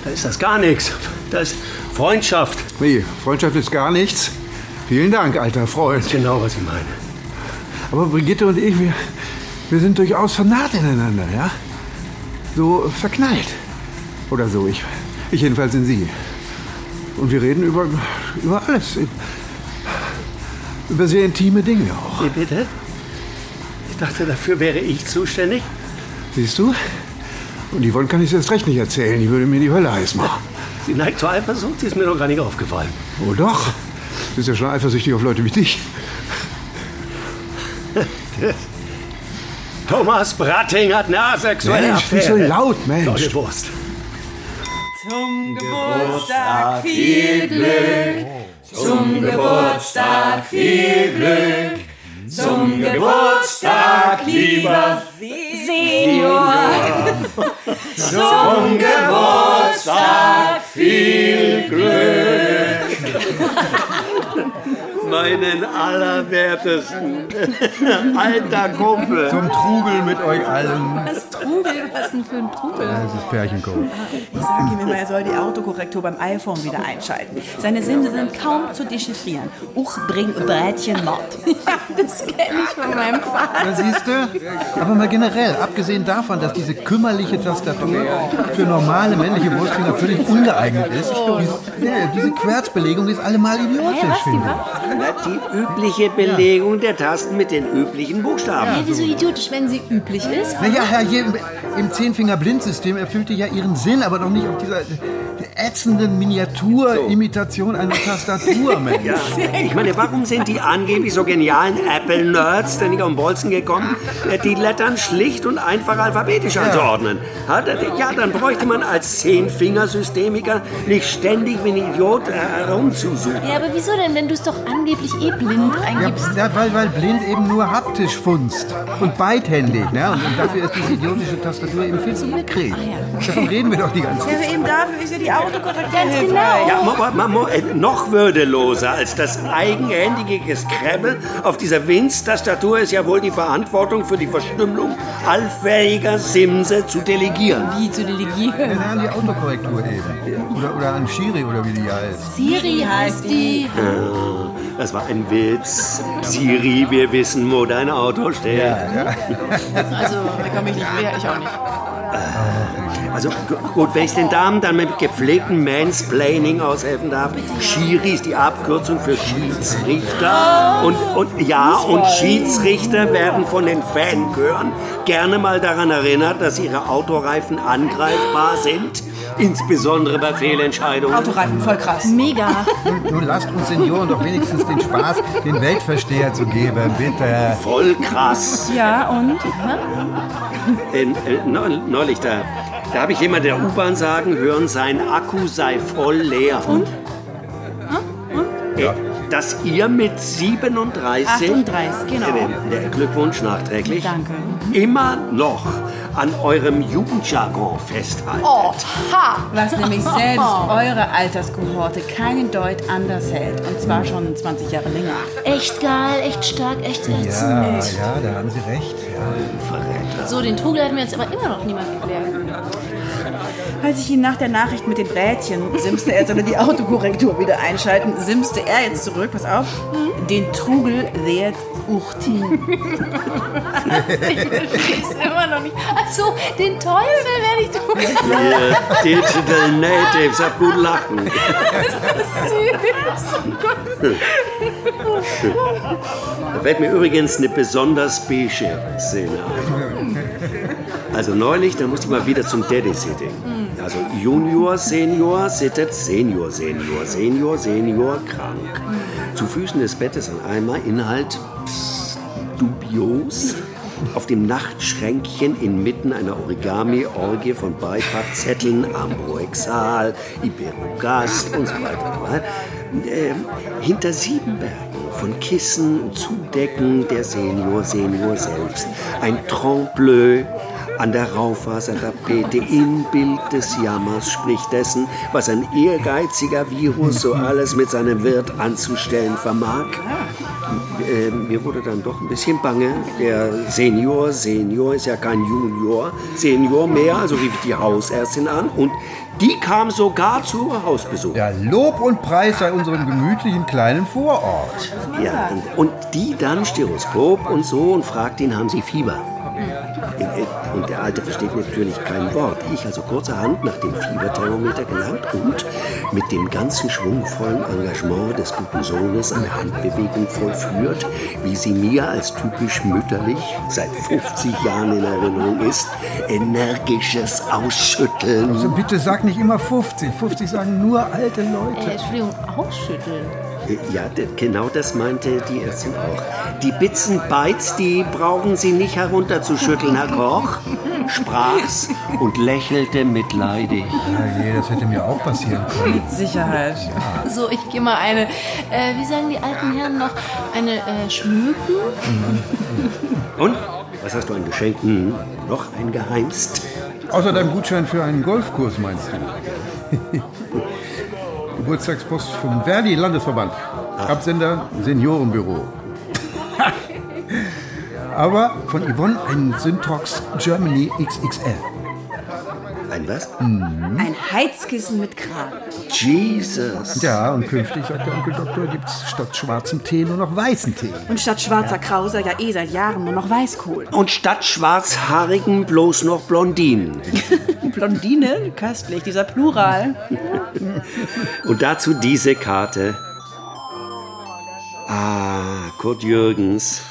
Da ist das gar nichts. Das ist Freundschaft. Wie, Freundschaft ist gar nichts? Vielen Dank, alter Freund. Genau, was ich meine. Aber Brigitte und ich, wir, wir sind durchaus vernarrt ineinander, ja? So verknallt. Oder so, ich, ich jedenfalls in sie. Und wir reden über, über alles. Über sehr intime Dinge auch. Wie bitte? Ich dachte, dafür wäre ich zuständig. Siehst du? Und Yvonne kann ich es erst recht nicht erzählen. Die würde mir die Hölle heiß machen. Sie neigt zur Eifersucht, sie ist mir doch gar nicht aufgefallen. Oh doch. Du bist ja schon eifersüchtig auf Leute wie dich. Thomas Bratting hat eine asexuelle Mensch, nicht so Affäre. laut, Mensch. Wurst. Zum Geburtstag viel Glück. Zum Geburtstag viel Glück. Zum Geburtstag, lieber Senior. Zum Geburtstag viel Glück. Meinen allerwertesten alter Kumpel. Zum Trubel mit euch allen. Was Trubel? Was denn für ein Trubel? Das ist Pärchencode. Ich sage ihm immer, er soll die Autokorrektur beim iPhone wieder einschalten. Seine Simse sind kaum zu dechiffrieren. Uch, bring Brätchen Mord. Das kenne ich von meinem Vater. Na, siehst du? Aber mal generell, abgesehen davon, dass diese kümmerliche Tastatur für normale männliche Wurstfinger völlig ungeeignet ist, diese, ja, diese Querzbelegung ist allemal idiotisch, finde ich. Die übliche Belegung der Tasten mit den üblichen Buchstaben. Hä, wieso idiotisch, wenn sie üblich ist? Naja, Herr, hier im, im Zehnfinger-Blindsystem erfüllte ja ihren Sinn, aber doch nicht auf dieser ätzenden Miniaturimitation einer Tastatur, Mensch. Ja, ich meine, warum sind die angeblich so genialen Apple-Nerds denn nicht auf den Bolzen gekommen, die Lettern schlicht und einfach alphabetisch anzuordnen? Ha, da- Ja, dann bräuchte man als Zehnfingersystemiker nicht ständig wie ein Idiot äh, herumzusuchen. Ja, aber wieso denn, wenn du es doch angeblich eh blind Ja, eingibst? ja, weil, weil blind eben nur haptisch funzt und beidhändig. Ne? Und, und dafür ist diese idiotische Tastatur eben viel zu mickrig. Davon reden wir doch die ganze Ja, Zeit. aber eben dafür ist ja die Autokorrektur Ganz hilfreich. genau. Ja, mo, mo, mo, äh, noch würdeloser als das eigenhändige Geskrabbel auf dieser Winz-Tastatur ist ja wohl die Verantwortung für die Verstümmelung allfähiger Simse zu delegieren. Wie zu delegieren? Ja, an die Autokorrektur eben. Oder, oder an Shiri oder wie die heißt. Siri heißt die. Das war ein Witz. Siri, wir wissen, wo dein Auto steht. Also, da komme ich nicht mehr, ich auch nicht. Also gu- gut, wenn ich den Damen dann mit gepflegtem Mansplaining aushelfen darf. Schiri ist die Abkürzung für Schiedsrichter. Und, und ja, und Schiedsrichter werden von den Fanchören gerne mal daran erinnert, dass ihre Autoreifen angreifbar sind. Insbesondere bei Fehlentscheidungen. Autoreifen, voll krass. Mega. Nun lasst uns Senioren doch wenigstens den Spaß, den Weltversteher zu geben, bitte. Voll krass. Ja, und? Äh, äh, neu- neulich, da, da habe ich jemand der U-Bahn sagen hören, sein Akku sei voll leer. Und? Äh, dass ihr mit 37... 38, genau. Äh, der Glückwunsch nachträglich. Danke. Immer noch an eurem Jugendjargon festhaltet. Oh, ha! Was nämlich selbst eure Alterskohorte keinen Deut anders hält. Und zwar schon 20 Jahre länger. Echt geil, echt stark, echt Ja, ätzend. ja, da haben Sie recht. Ja. So, den Trugel hat mir jetzt aber immer noch niemand geklärt. Als ich ihn nach der Nachricht mit den Brätchen simste, er solle die Autokorrektur wieder einschalten, simste er jetzt zurück, pass auf, den Trugel wert Urtin. Ich versteh's immer noch nicht. Also, den Teufel werde ich tun. Ihr Digital Natives habt gut lachen. Da fällt mir übrigens eine besonders beige Szene ein. Also neulich, da musste ich mal wieder zum Daddy-Sitting. Also Junior, Senior sittet Senior, Senior, Senior, Senior krank. Zu Füßen des Bettes ein Eimer, Inhalt pss, dubios. Auf dem Nachtschränkchen inmitten einer Origami-Orgie von Beipackzetteln, Ambroexal, Iberogast und so weiter. Ähm, hinter sieben Bergen von Kissen und Zudecken der Senior, Senior selbst. Ein Trompe-l'œil an der Raufasertapete, Inbild des Jammers, sprich dessen, was ein ehrgeiziger Virus so alles mit seinem Wirt anzustellen vermag. Äh, mir wurde dann doch ein bisschen bange. Der Senior, Senior ist ja kein Junior, Senior mehr, also rief ich die Hausärztin an und die kam sogar zu Hausbesuch. Ja, Lob und Preis sei unserem gemütlichen kleinen Vorort. Ja, und, und die dann Stethoskop und so und fragt ihn, haben Sie Fieber? Und der Alte versteht natürlich kein Wort. Ich also kurzerhand nach dem Fieberthermometer gelangt und mit dem ganzen schwungvollen Engagement des guten Sohnes eine Handbewegung vollführt, wie sie mir als typisch mütterlich seit 50 Jahren in Erinnerung ist, energisches Ausschütteln. Also bitte sag nicht immer 50. 50 sagen nur alte Leute. Äh, Entschuldigung, ausschütteln. Ja, genau das meinte die Ärztin auch. Die Bitzen Bites, die brauchen Sie nicht herunterzuschütteln, Herr Koch, sprach's und lächelte mitleidig. Ja, je, das hätte mir auch passieren können. Mit Sicherheit. So, ich gehe mal eine, äh, wie sagen die alten Herren noch, eine äh, schmücken? Und? Was hast du an Geschenken noch eingeheimst? Außer deinem Gutschein für einen Golfkurs, meinst du? Geburtstagspost vom Verdi Landesverband. Absender Seniorenbüro. Aber von Yvonne ein Syntrox Germany XXL. Ein was? Ein Heizkissen mit Kragen. Jesus. Ja, und künftig, sagt der Onkel Doktor, gibt's statt schwarzem Tee nur noch weißen Tee. Und statt schwarzer Krauser ja eh seit Jahren nur noch Weißkohl. Und statt schwarzhaarigen bloß noch Blondinen. Blondine, köstlich, dieser Plural. Und dazu diese Karte. Ah, Kurt Jürgens.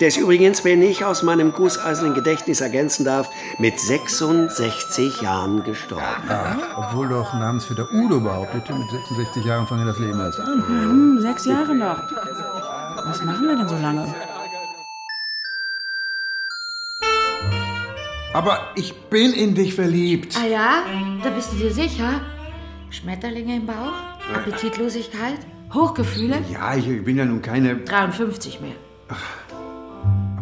Der ist übrigens, wenn ich aus meinem gusseisernen Gedächtnis ergänzen darf, mit 66 Jahren gestorben. Ach, obwohl doch Namensvetter Udo behauptete, mit 66 Jahren fange das Leben erst an. Hm, sechs Jahre noch. Was machen wir denn so lange? Aber ich bin in dich verliebt. Ah ja? Da bist du dir sicher? Schmetterlinge im Bauch? Appetitlosigkeit? Hochgefühle? Ja, ich bin ja nun keine. 53 mehr.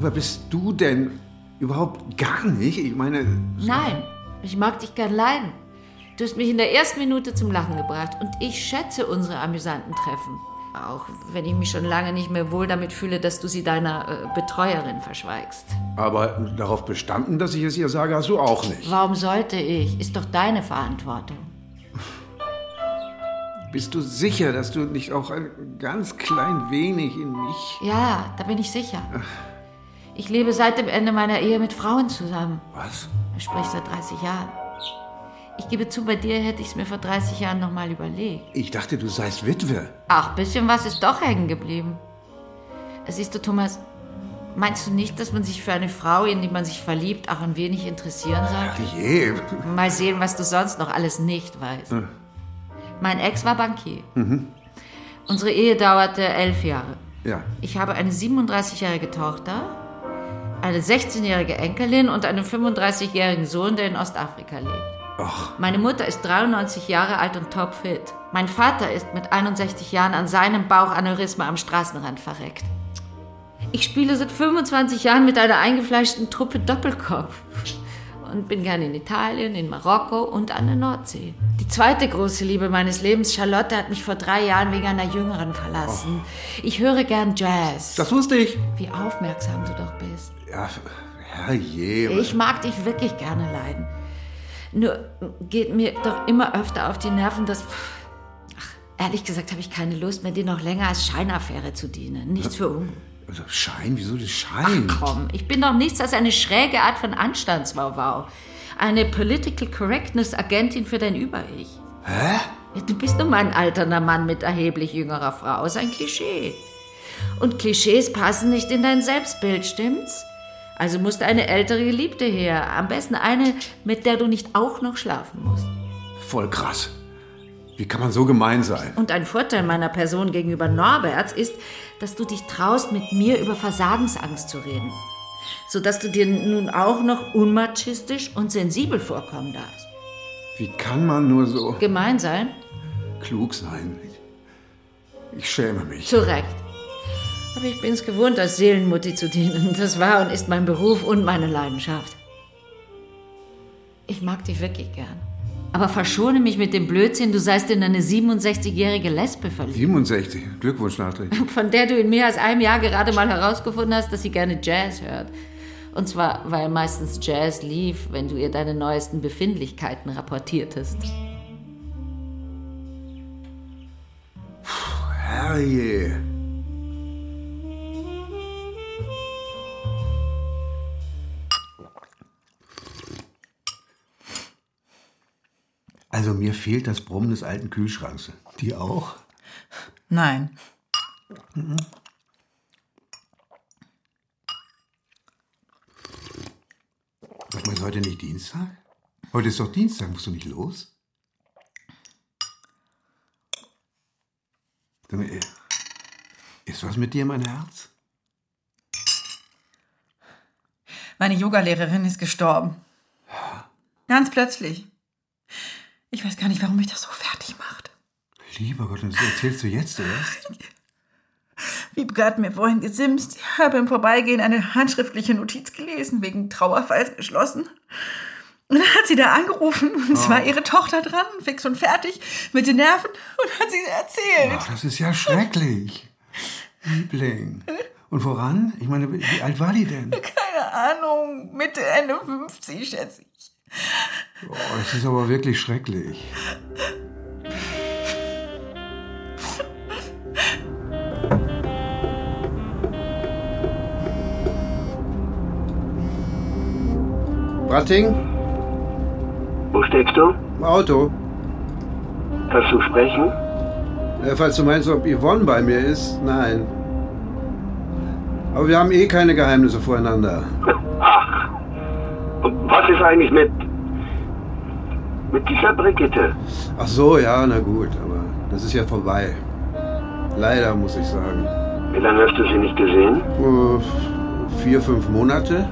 Aber bist du denn überhaupt gar nicht? Ich meine. Nein, ich mag dich gern leiden. Du hast mich in der ersten Minute zum Lachen gebracht und ich schätze unsere amüsanten Treffen. Auch wenn ich mich schon lange nicht mehr wohl damit fühle, dass du sie deiner äh, Betreuerin verschweigst. Aber darauf bestanden, dass ich es ihr sage, hast du auch nicht. Warum sollte ich? Ist doch deine Verantwortung. Bist du sicher, dass du nicht auch ein ganz klein wenig in mich. Ja, da bin ich sicher. Ich lebe seit dem Ende meiner Ehe mit Frauen zusammen. Was? Sprich seit 30 Jahren. Ich gebe zu, bei dir hätte ich es mir vor 30 Jahren noch mal überlegt. Ich dachte, du seist Witwe. Ach, bisschen was ist doch hängen geblieben. Siehst du, Thomas, meinst du nicht, dass man sich für eine Frau, in die man sich verliebt, auch ein wenig interessieren sollte? Je. Mal sehen, was du sonst noch alles nicht weißt. Hm. Mein Ex war Bankier. Mhm. Unsere Ehe dauerte elf Jahre. Ja. Ich habe eine 37-jährige Tochter, eine 16-jährige Enkelin und einen 35-jährigen Sohn, der in Ostafrika lebt. Ach. Meine Mutter ist 93 Jahre alt und topfit. Mein Vater ist mit 61 Jahren an seinem Bauchaneurysma am Straßenrand verreckt. Ich spiele seit 25 Jahren mit einer eingefleischten Truppe Doppelkopf und bin gern in Italien, in Marokko und an der Nordsee. Die zweite große Liebe meines Lebens, Charlotte, hat mich vor drei Jahren wegen einer Jüngeren verlassen. Ich höre gern Jazz. Das wusste ich. Wie aufmerksam du doch bist. Ja, herrje. Ich mag dich wirklich gerne leiden. Nur geht mir doch immer öfter auf die Nerven, dass. Ach, ehrlich gesagt habe ich keine Lust mehr, dir noch länger als Scheinaffäre zu dienen. Nichts für ungut. Also Schein? Wieso das Schein? Ach komm, ich bin doch nichts als eine schräge Art von Anstandswauwau. Eine Political Correctness Agentin für dein Über-Ich. Hä? Du bist nun mal ein alternder Mann mit erheblich jüngerer Frau. Ist ein Klischee. Und Klischees passen nicht in dein Selbstbild, stimmt's? Also musste eine ältere Geliebte her. Am besten eine, mit der du nicht auch noch schlafen musst. Voll krass. Wie kann man so gemein sein? Und ein Vorteil meiner Person gegenüber Norberts ist, dass du dich traust, mit mir über Versagensangst zu reden. Sodass du dir nun auch noch unmachistisch und sensibel vorkommen darfst. Wie kann man nur so Gemein sein? klug sein? Ich schäme mich. Zu Recht. Aber ich bin es gewohnt, als Seelenmutti zu dienen. Das war und ist mein Beruf und meine Leidenschaft. Ich mag dich wirklich gern. Aber verschone mich mit dem Blödsinn, du seist in eine 67-jährige Lesbe verliebt. 67. Glückwunsch nachträglich. Von der du in mehr als einem Jahr gerade mal herausgefunden hast, dass sie gerne Jazz hört. Und zwar, weil meistens Jazz lief, wenn du ihr deine neuesten Befindlichkeiten rapportiertest. Herrje. Also mir fehlt das Brummen des alten Kühlschranks. Die auch? Nein. Sag mal, ist heute nicht Dienstag? Heute ist doch Dienstag, musst du nicht los? Sag mal, äh, Ist was mit dir, mein Herz? Meine Yogalehrerin ist gestorben. Ganz plötzlich. Ich weiß gar nicht, warum mich das so fertig macht. Lieber Gott, und das erzählst du jetzt erst? Wiebke hat mir vorhin gesimst. Ich habe im Vorbeigehen eine handschriftliche Notiz gelesen, wegen Trauerfalls geschlossen. Und dann hat sie da angerufen und es Oh. war ihre Tochter dran, fix und fertig, mit den Nerven und hat sie erzählt. Ach, das ist ja schrecklich. Liebling. Und woran? Ich meine, wie alt war die denn? Keine Ahnung, Mitte, Ende 50, schätze ich. Oh, das ist aber wirklich schrecklich. Bratting? Wo steckst du? Im Auto. Kannst du sprechen? Äh, falls du meinst, ob Yvonne bei mir ist, nein. Aber wir haben eh keine Geheimnisse voreinander. Ach, und was ist eigentlich mit. Mit dieser Brigitte? Ach so, ja, na gut, aber das ist ja vorbei. Leider, muss ich sagen. Wie lange hast du sie nicht gesehen? Äh, vier, fünf Monate.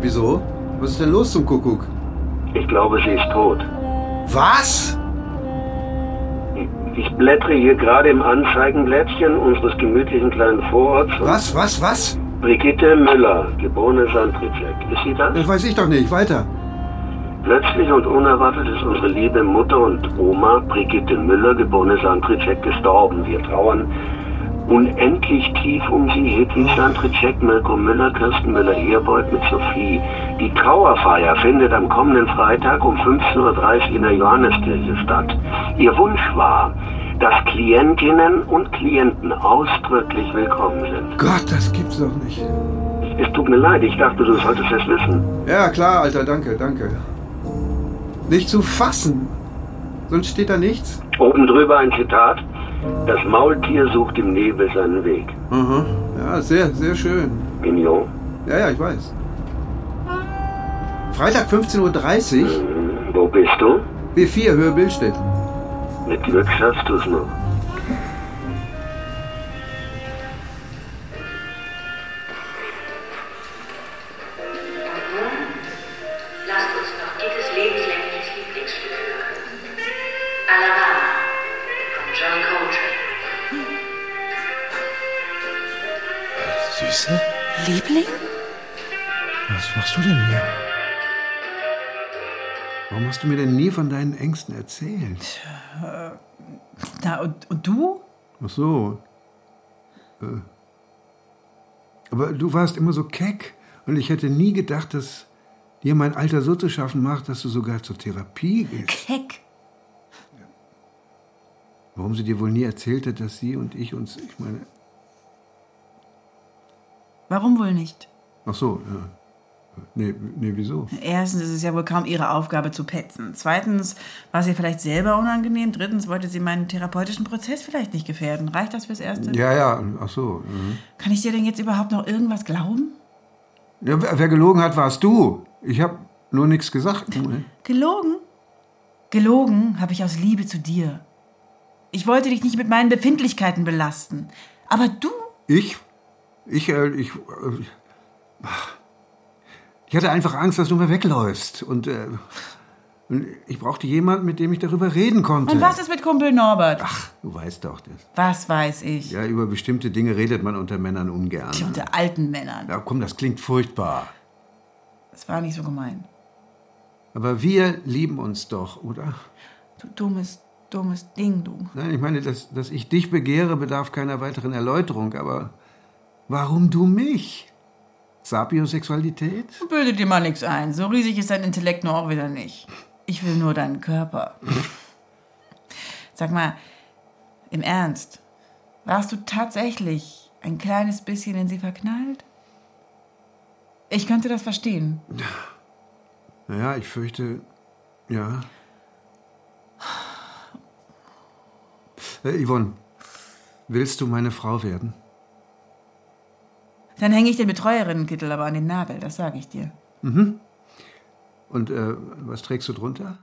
Wieso? Was ist denn los zum Kuckuck? Ich glaube, sie ist tot. Was? Ich blättere hier gerade im Anzeigenblättchen unseres gemütlichen kleinen Vororts. Was, was, was? Brigitte Müller, geborene Sandrizek. Ist sie das? Das weiß ich doch nicht. Weiter. Plötzlich und unerwartet ist unsere liebe Mutter und Oma Brigitte Müller, geborene Sandrizek, gestorben. Wir trauern unendlich tief um sie. Hedwig Sandrizek, Mirko Müller, Kirsten Müller-Herbold mit Sophie. Die Trauerfeier findet am kommenden Freitag um 15.30 Uhr in der Johanneskirche statt. Ihr Wunsch war, dass Klientinnen und Klienten ausdrücklich willkommen sind. Gott, das gibt's doch nicht. Es tut mir leid, ich dachte, du solltest es wissen. Ja, klar, Alter, danke, danke. Nicht zu fassen. Sonst steht da nichts. Oben drüber ein Zitat. Das Maultier sucht im Nebel seinen Weg. Aha. Ja, sehr, sehr schön. Mignon. Ja, ja, ich weiß. Freitag 15.30 Uhr. Wo bist du? B4, Höhe Billstedt. Mit Glück schaffst du es noch. Hast du mir denn nie von deinen Ängsten erzählt? Na, und, und du? Ach so. Äh. Aber du warst immer so keck und ich hätte nie gedacht, dass dir mein Alter so zu schaffen macht, dass du sogar zur Therapie gehst. Keck. Warum sie dir wohl nie erzählte, dass sie und ich uns, ich meine, Warum wohl nicht? ach so, ja. Nee, nee, wieso? Erstens ist es ja wohl kaum ihre Aufgabe zu petzen. Zweitens war es ihr vielleicht selber unangenehm. Drittens wollte sie meinen therapeutischen Prozess vielleicht nicht gefährden. Reicht das fürs Erste? Ja, ja, ach so. mhm. Kann ich dir denn jetzt überhaupt noch irgendwas glauben? Ja, wer, gelogen hat, warst du. Ich habe nur nichts gesagt. Gelogen? Gelogen habe ich aus Liebe zu dir. Ich wollte dich nicht mit meinen Befindlichkeiten belasten. Aber du? Ich? Ich, äh, ich, äh, ich hatte einfach Angst, dass du mir wegläufst. Und, äh, und ich brauchte jemanden, mit dem ich darüber reden konnte. Und was ist mit Kumpel Norbert? Ach, du weißt doch das. Was weiß ich? Ja, über bestimmte Dinge redet man unter Männern ungern. Tja, Unter alten Männern. Ja, komm, das klingt furchtbar. Das war nicht so gemein. Aber wir lieben uns doch, oder? Du dummes, dummes Ding, du. Nein, ich meine, dass, dass ich dich begehre, bedarf keiner weiteren Erläuterung. Aber warum du mich? Sapiosexualität? Bilde dir mal nichts ein. So riesig ist dein Intellekt nur auch wieder nicht. Ich will nur deinen Körper. Sag mal, im Ernst, warst du tatsächlich ein kleines bisschen in sie verknallt? Ich könnte das verstehen. Naja, ich fürchte, ja. Äh, Yvonne, willst du meine Frau werden? Dann hänge ich den Betreuerinnenkittel aber an den Nagel, das sage ich dir. Mhm. Und äh, was trägst du drunter?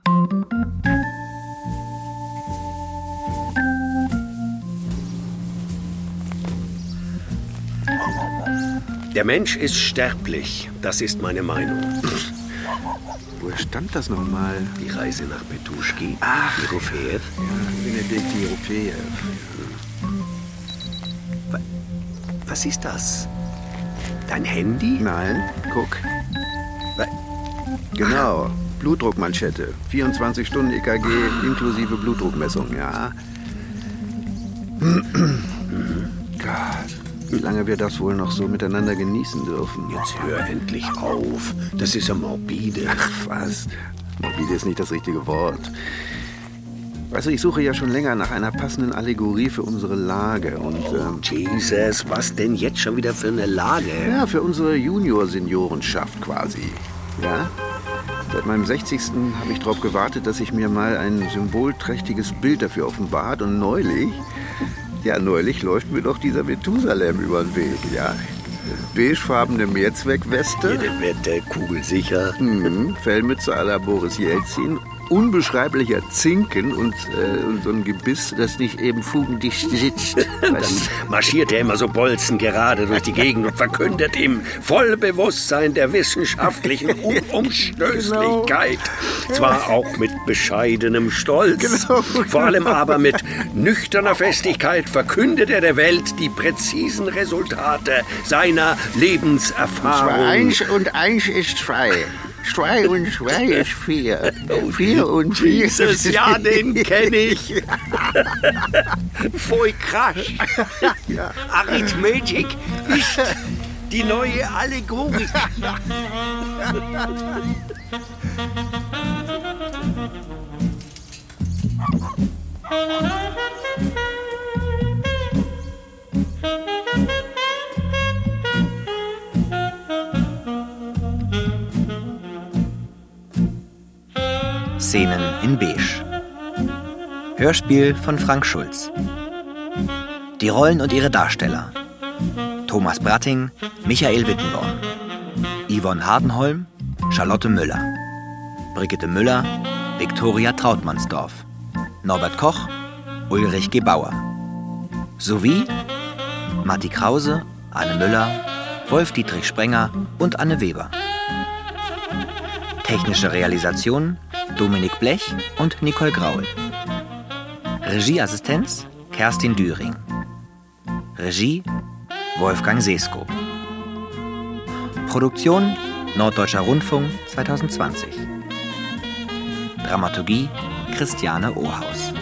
Der Mensch ist sterblich, das ist meine Meinung. Wo stand das nochmal? Die Reise nach Petuschki. Ach. Jerofeev. Ja, Benedikt Jerofeev. Was ist das? Dein Handy? Nein, guck. Genau, Blutdruckmanschette. 24 Stunden EKG inklusive Blutdruckmessung, ja. Gott, wie lange wir das wohl noch so miteinander genießen dürfen. Jetzt hör endlich auf. Das ist ja morbide. Ach, was? Morbide ist nicht das richtige Wort. Weißt du, ich suche ja schon länger nach einer passenden Allegorie für unsere Lage und... Ähm, Jesus, was denn jetzt schon wieder für eine Lage? Ja, für unsere Junior-Seniorenschaft quasi. Ja? Seit meinem 60. habe ich darauf gewartet, dass sich mir mal ein symbolträchtiges Bild dafür offenbart. Und neulich, ja, neulich läuft mir doch dieser Methusalem über den Weg, ja. Beigefarbene Mehrzweckweste. Jede Wette, kugelsicher. Mhm, Fellmütze à la Boris Jelzin. Unbeschreiblicher Zinken und, äh, und so ein Gebiss, das nicht eben fugendicht sitzt. Dann marschiert er immer so bolzengerade durch die Gegend und verkündet im Vollbewusstsein der wissenschaftlichen Unumstößlichkeit. Zwar auch mit bescheidenem Stolz, vor allem aber mit nüchterner Festigkeit verkündet er der Welt die präzisen Resultate seiner Lebenserfahrung. Und eins ist zwei. Zwei und zwei ist vier. Vier und vier. Jesus, ja, den kenne ich. Voll krass. Arithmetik ist die neue Allegorik. Szenen in Beige. Hörspiel von Frank Schulz. Die Rollen und ihre Darsteller. Thomas Bratting, Michael Wittenborn. Yvonne Hardenholm, Charlotte Müller. Brigitte Müller, Viktoria Trautmannsdorf. Norbert Koch, Ulrich Gebauer. Sowie Matti Krause, Anne Müller, Wolf-Dietrich Sprenger und Anne Weber. Technische Realisation Dominik Blech und Nicole Graul. Regieassistenz Kerstin Düring. Regie Wolfgang Sesko. Produktion Norddeutscher Rundfunk 2020. Dramaturgie Christiane Ohaus.